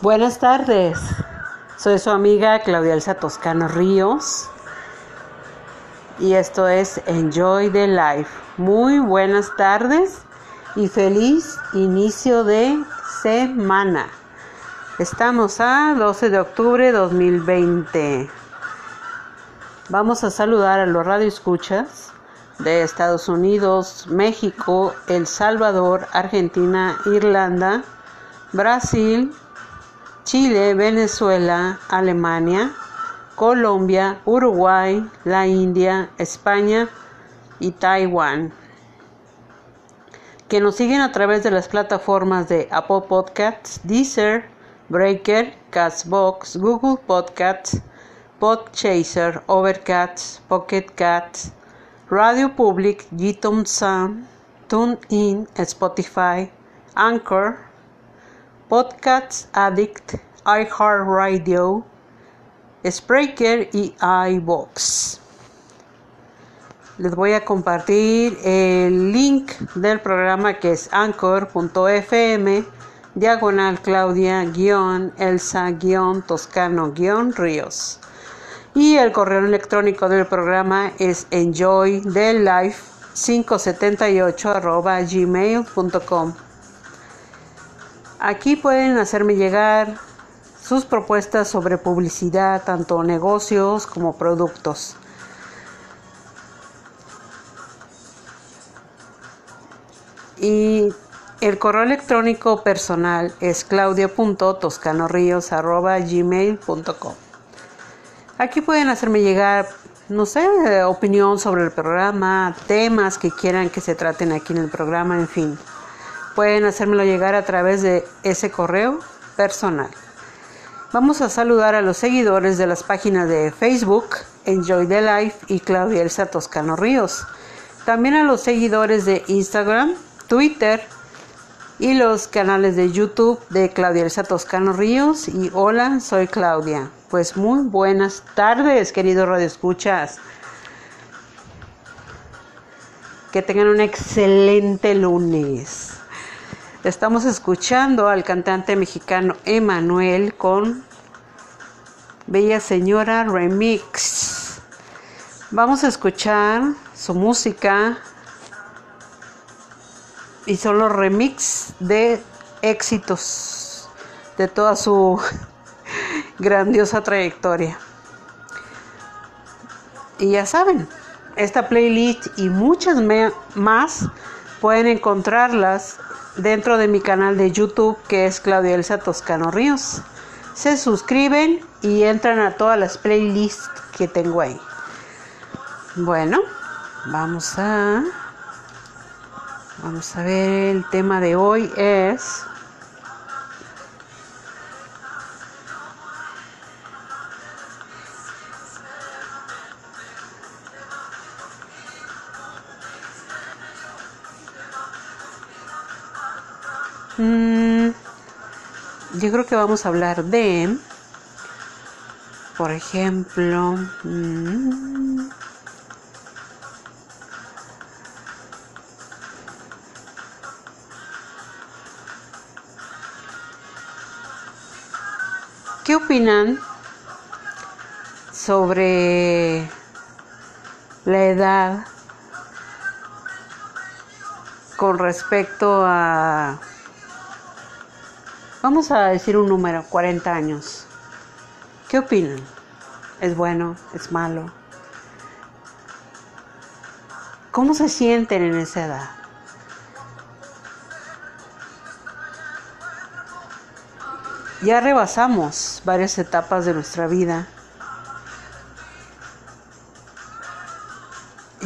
Buenas tardes, soy su amiga Claudia Elsa Toscano Ríos y esto es Enjoy the Life. Muy buenas tardes y feliz inicio de semana. Estamos a 12 de octubre de 2020. Vamos a saludar a los radioescuchas de Estados Unidos, México, El Salvador, Argentina, Irlanda, Brasil, Chile, Venezuela, Alemania, Colombia, Uruguay, la India, España y Taiwán. Que nos siguen a través de las plataformas de Apple Podcasts, Deezer, Breaker, Castbox, Google Podcasts, Podchaser, Overcast, Pocket Cats, Radio Public, GTOM Sound, TuneIn, Spotify, Anchor, Podcasts Addict, iHeartRadio, Spreaker y iBox. Les voy a compartir el link del programa que es anchor.fm diagonal Claudia Elsa Toscano Ríos y el correo electrónico del programa es enjoythelife578 gmail.com. Aquí pueden hacerme llegar sus propuestas sobre publicidad, tanto negocios como productos. Y el correo electrónico personal es claudia.toscanoríos.gmail.com Aquí pueden hacerme llegar, no sé, opinión sobre el programa, temas que quieran que se traten aquí en el programa, en fin. Pueden hacérmelo llegar a través de ese correo personal. Vamos a saludar a los seguidores de las páginas de Facebook, Enjoy the Life y Claudia Elsa Toscano Ríos. También a los seguidores de Instagram, Twitter y los canales de YouTube de Claudia Elsa Toscano Ríos y Hola, soy Claudia. Pues muy buenas tardes, queridos radioescuchas. Que tengan un excelente lunes. Estamos escuchando al cantante mexicano Emanuel con Bella Señora Remix. Vamos a escuchar su música y son los remix de éxitos de toda su grandiosa trayectoria. Y ya saben, esta playlist y muchas más pueden encontrarlas dentro de mi canal de YouTube que es Claudia Elsa Toscano Ríos. Se suscriben y entran a todas las playlists que tengo ahí. Bueno, vamos a vamos a ver el tema de hoy es Mm, yo creo que vamos a hablar de, por ejemplo, mm, ¿qué opinan sobre la edad con respecto a Vamos a decir un número, 40 años. ¿Qué opinan? ¿Es bueno? ¿Es malo? ¿Cómo se sienten en esa edad? Ya rebasamos varias etapas de nuestra vida.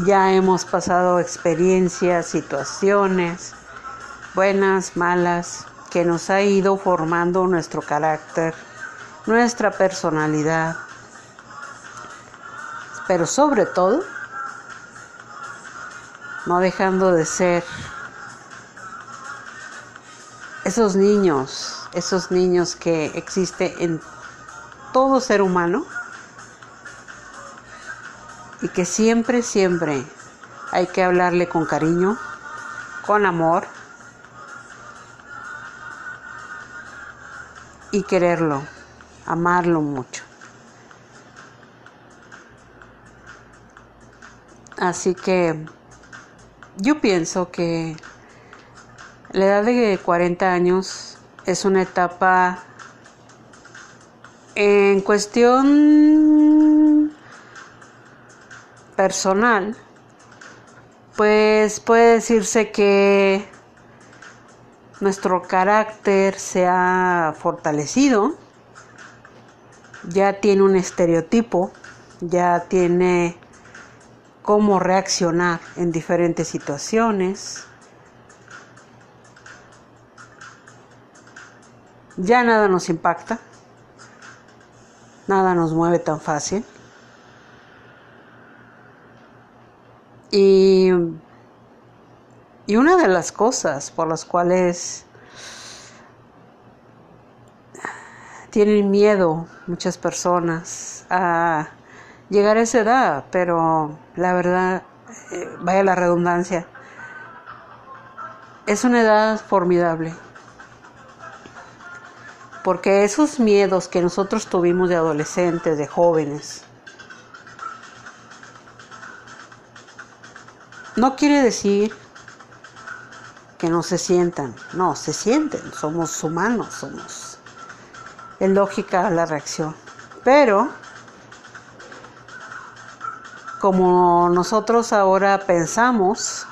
Ya hemos pasado experiencias, situaciones, buenas, malas, que nos ha ido formando nuestro carácter, nuestra personalidad, pero sobre todo no dejando de ser esos niños, esos niños que existen en todo ser humano y que siempre, siempre hay que hablarle con cariño, con amor y quererlo, amarlo mucho. Así que yo pienso que la edad de 40 años es una etapa en cuestión personal, pues puede decirse que nuestro carácter se ha fortalecido, ya tiene un estereotipo, ya tiene cómo reaccionar en diferentes situaciones. Ya nada nos impacta, nada nos mueve tan fácil. Y, y una de las cosas por las cuales tienen miedo muchas personas a llegar a esa edad, pero la verdad, eh, vaya la redundancia, es una edad formidable. Porque esos miedos que nosotros tuvimos de adolescentes, de jóvenes, no quiere decir que no se sientan, no, se sienten, somos humanos, somos. Es lógica la reacción. Pero como nosotros ahora pensamos,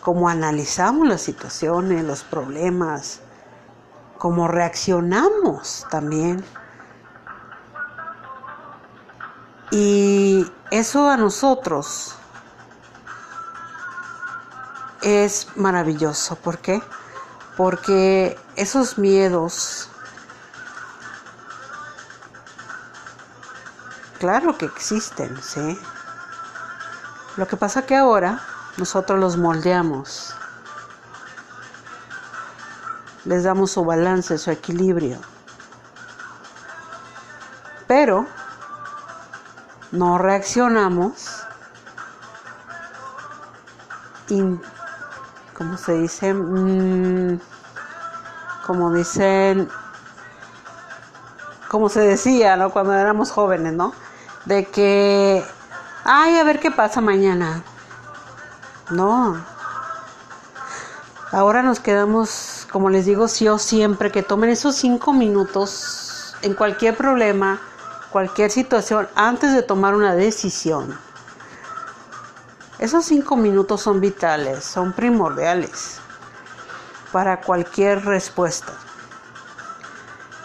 como analizamos las situaciones, los problemas, cómo reaccionamos también. Y eso a nosotros es maravilloso. ¿Por qué? Porque esos miedos Claro que existen, ¿sí? Lo que pasa que ahora nosotros los moldeamos, les damos su balance, su equilibrio, pero no reaccionamos ¿cómo se dice? Mm, como dicen, como se decía, ¿no? Cuando éramos jóvenes, ¿no? de que, ay, a ver qué pasa mañana. No. Ahora nos quedamos, como les digo, sí o siempre, que tomen esos cinco minutos en cualquier problema, cualquier situación, antes de tomar una decisión. Esos cinco minutos son vitales, son primordiales para cualquier respuesta.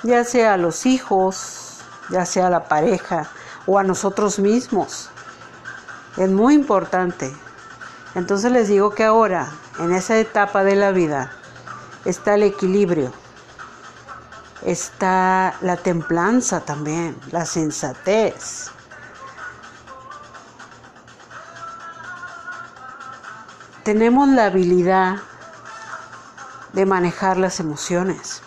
Ya sea a los hijos, ya sea a la pareja, o a nosotros mismos. Es muy importante. Entonces les digo que ahora, en esa etapa de la vida, está el equilibrio, está la templanza también, la sensatez. Tenemos la habilidad de manejar las emociones.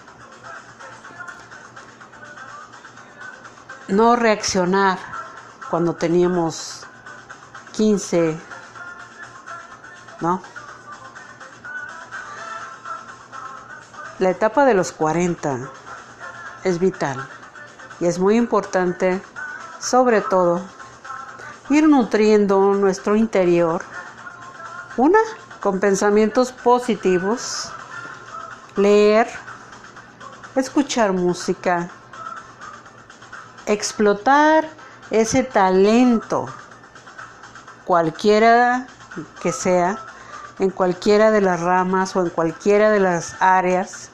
no reaccionar cuando teníamos 15, ¿no? La etapa de los 40 es vital y es muy importante, sobre todo, ir nutriendo nuestro interior, una, con pensamientos positivos, leer, escuchar música, explotar ese talento, cualquiera que sea, en cualquiera de las ramas o en cualquiera de las áreas,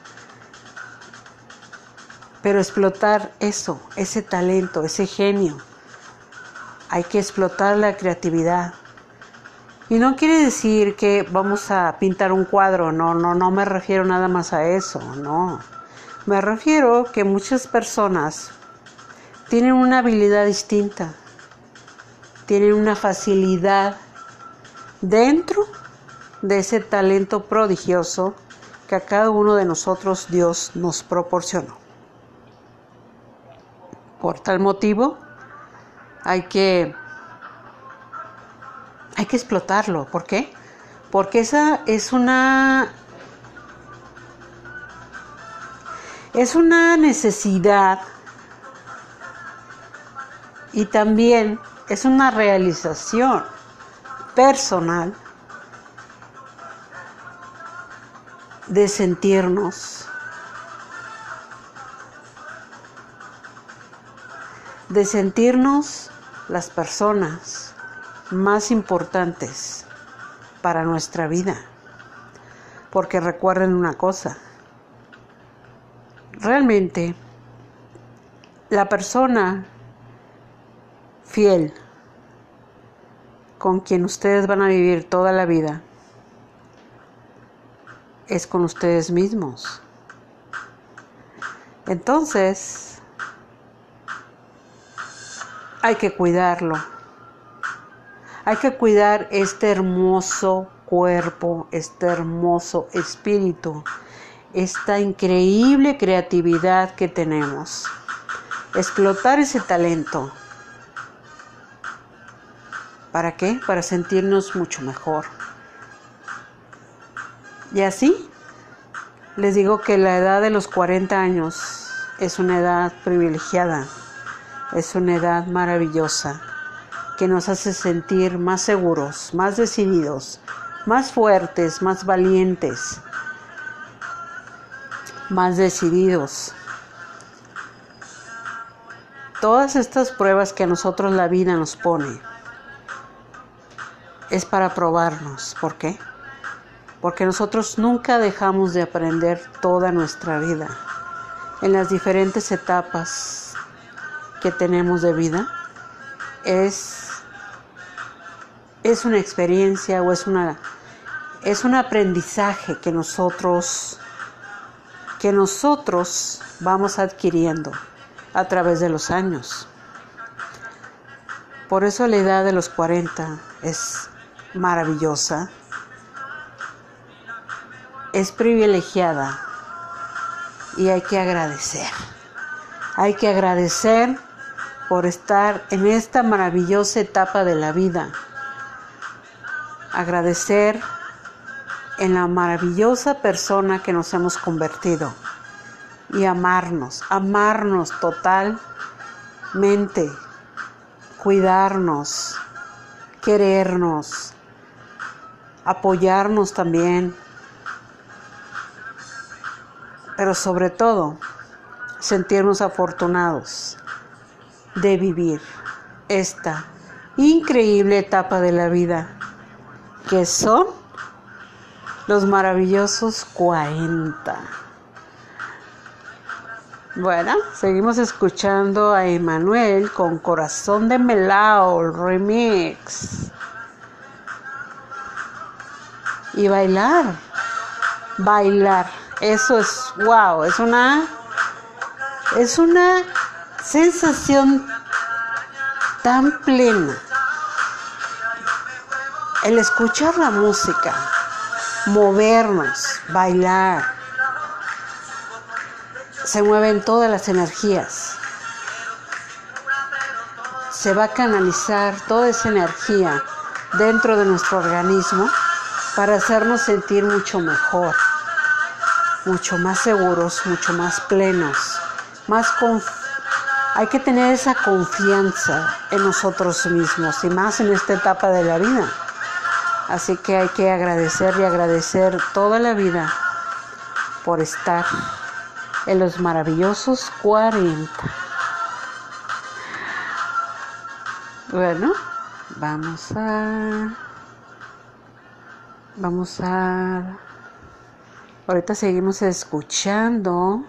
pero explotar eso, ese talento, ese genio. Hay que explotar la creatividad. Y no quiere decir que vamos a pintar un cuadro, no, no, no me refiero nada más a eso, no. Me refiero que muchas personas tienen una habilidad distinta, tienen una facilidad dentro de ese talento prodigioso que a cada uno de nosotros Dios nos proporcionó. Por tal motivo, hay que, hay que explotarlo. ¿Por qué? Porque esa es una Es una necesidad y también es una realización personal de sentirnos de sentirnos las personas más importantes para nuestra vida. Porque recuerden una cosa, realmente la persona fiel con quien ustedes van a vivir toda la vida es con ustedes mismos. Entonces, hay que cuidarlo. Hay que cuidar este hermoso cuerpo, este hermoso espíritu, esta increíble creatividad que tenemos. Explotar ese talento. ¿Para qué? Para sentirnos mucho mejor. Y así, les digo que la edad de los 40 años es una edad privilegiada, es una edad maravillosa que nos hace sentir más seguros, más decididos, más fuertes, más valientes, más decididos. Todas estas pruebas que a nosotros la vida nos pone es para probarnos. ¿Por qué? Porque nosotros nunca dejamos de aprender toda nuestra vida en las diferentes etapas que tenemos de vida. Es, es una experiencia o es una es un aprendizaje que nosotros que nosotros vamos adquiriendo a través de los años. Por eso la edad de los 40 es maravillosa, es privilegiada y hay que agradecer. Hay que agradecer por estar en esta maravillosa etapa de la vida. Agradecer en la maravillosa persona que nos hemos convertido y amarnos, amarnos totalmente, cuidarnos, querernos, apoyarnos también, pero sobre todo sentirnos afortunados de vivir esta increíble etapa de la vida que son los maravillosos 40. Bueno, seguimos escuchando a Emanuel con Corazón de Melao, remix. Y bailar, bailar, eso es wow, es una es una sensación tan plena. El escuchar la música, movernos, bailar. Se mueven todas las energías. Se va a canalizar toda esa energía dentro de nuestro organismo para hacernos sentir mucho mejor, mucho más seguros, mucho más plenos, más hay que tener esa confianza en nosotros mismos y más en esta etapa de la vida. Así que hay que agradecer y agradecer toda la vida por estar en los maravillosos 40. Bueno, vamos a... Vamos a... Ahorita seguimos escuchando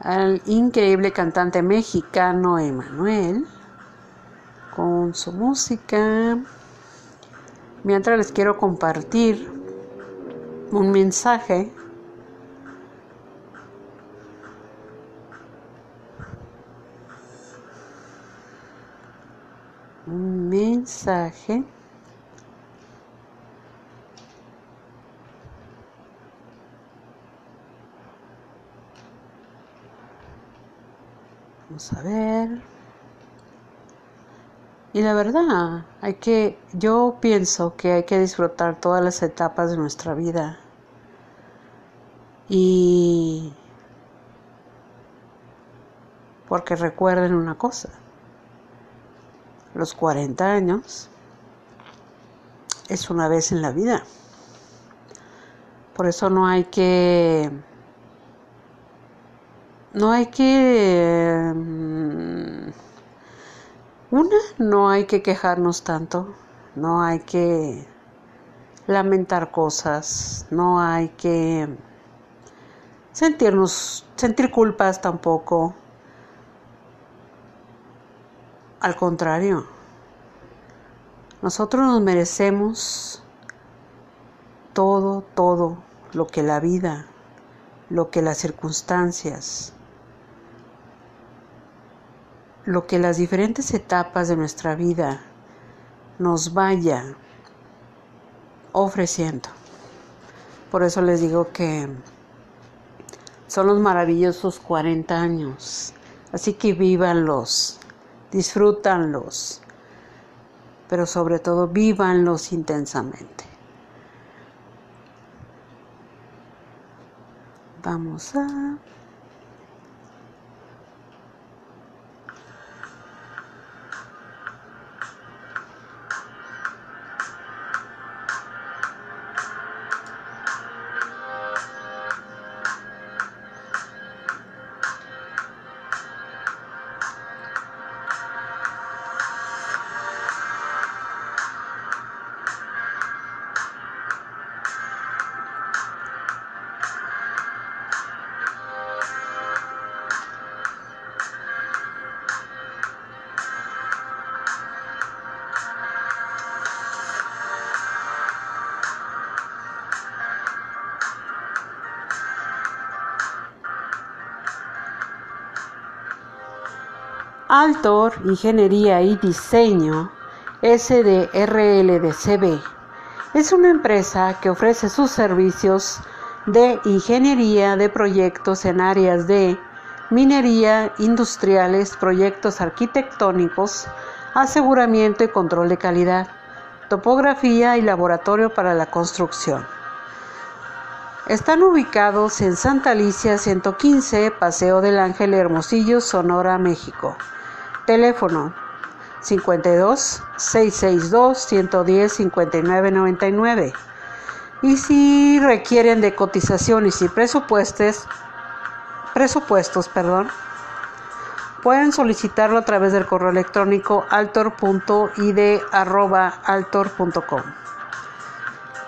al increíble cantante mexicano Emanuel con su música. Mientras les quiero compartir un mensaje. Un mensaje. Vamos a ver y la verdad, hay que, yo pienso que hay que disfrutar todas las etapas de nuestra vida. Y Porque recuerden una cosa, los 40 años es una vez en la vida. Por eso no hay que no hay que una no hay que quejarnos tanto, no hay que lamentar cosas, no hay que sentirnos sentir culpas tampoco. Al contrario, nosotros nos merecemos todo, todo lo que la vida, lo que las circunstancias, lo que las diferentes etapas de nuestra vida nos vaya ofreciendo. Por eso les digo que son los maravillosos 40 años. Así que vívanlos, disfrútanlos, pero sobre todo vívanlos intensamente. Vamos a Altor Ingeniería y Diseño SDRLDCB es una empresa que ofrece sus servicios de ingeniería de proyectos en áreas de minería, industriales, proyectos arquitectónicos, aseguramiento y control de calidad, topografía y laboratorio para la construcción. Están ubicados en Santa Alicia 115, Paseo del Ángel Hermosillo, Sonora, México. Teléfono 52 662 110 59 99. Y si requieren de cotizaciones y presupuestos, presupuestos, perdón, pueden solicitarlo a través del correo electrónico altor.id@altor.com.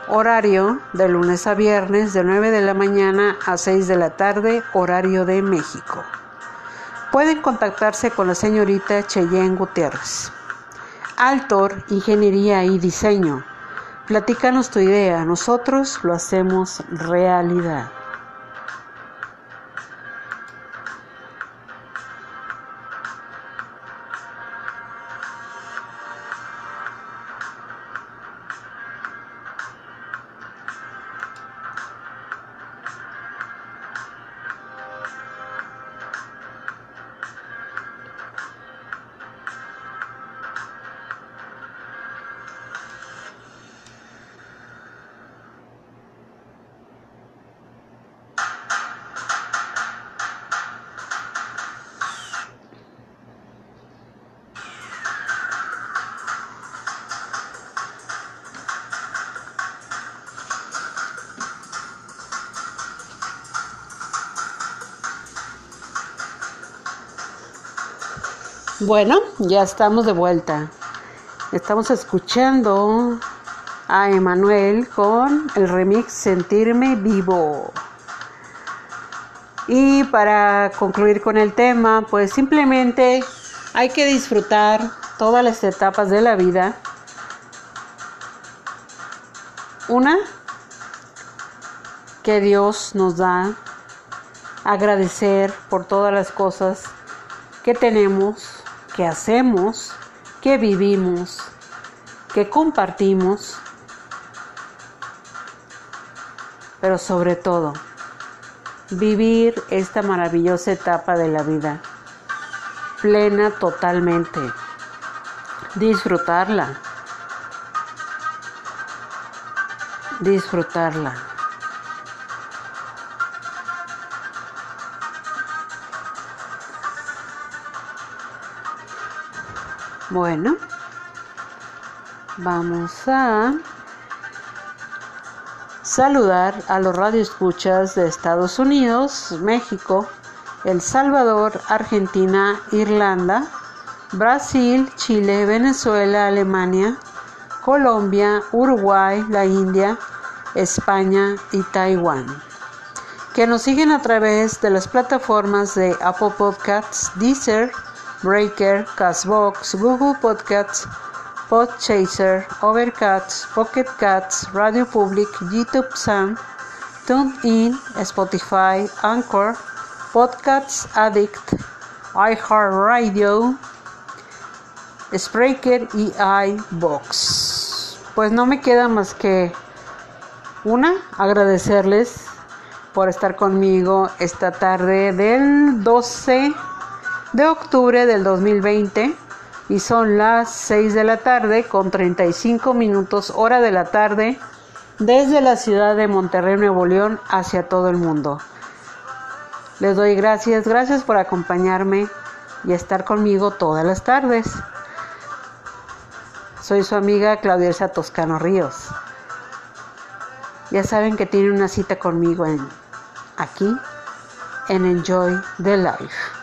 Horario de lunes a viernes de 9 de la mañana a 6 de la tarde, horario de México pueden contactarse con la señorita Cheyenne Gutiérrez. Altor, Ingeniería y Diseño. Platícanos tu idea, nosotros lo hacemos realidad. Bueno, ya estamos de vuelta. Estamos escuchando a Emanuel con el remix Sentirme Vivo. Y para concluir con el tema, pues simplemente hay que disfrutar todas las etapas de la vida. Una, que Dios nos da, agradecer por todas las cosas que tenemos que hacemos, que vivimos, que compartimos, pero sobre todo, vivir esta maravillosa etapa de la vida, plena totalmente, disfrutarla, disfrutarla. Bueno, vamos a saludar a los radioescuchas de Estados Unidos, México, El Salvador, Argentina, Irlanda, Brasil, Chile, Venezuela, Alemania, Colombia, Uruguay, la India, España y Taiwán. Que nos siguen a través de las plataformas de Apple Podcasts, Deezer, Breaker, Castbox, Google Podcasts, Podchaser, Overcast, Pocket Cats, Radio Public, YouTube Sound, TuneIn, Spotify, Anchor, Podcasts Addict, iHeartRadio, Spreaker y iBox. Pues no me queda más que una, agradecerles por estar conmigo esta tarde del 12 de octubre del 2020 y son las 6 de la tarde con 35 minutos hora de la tarde desde la ciudad de Monterrey, Nuevo León hacia todo el mundo. Les doy gracias, gracias por acompañarme y estar conmigo todas las tardes. Soy su amiga Claudia Toscano Ríos. Ya saben que tienen una cita conmigo en aquí en Enjoy the Life.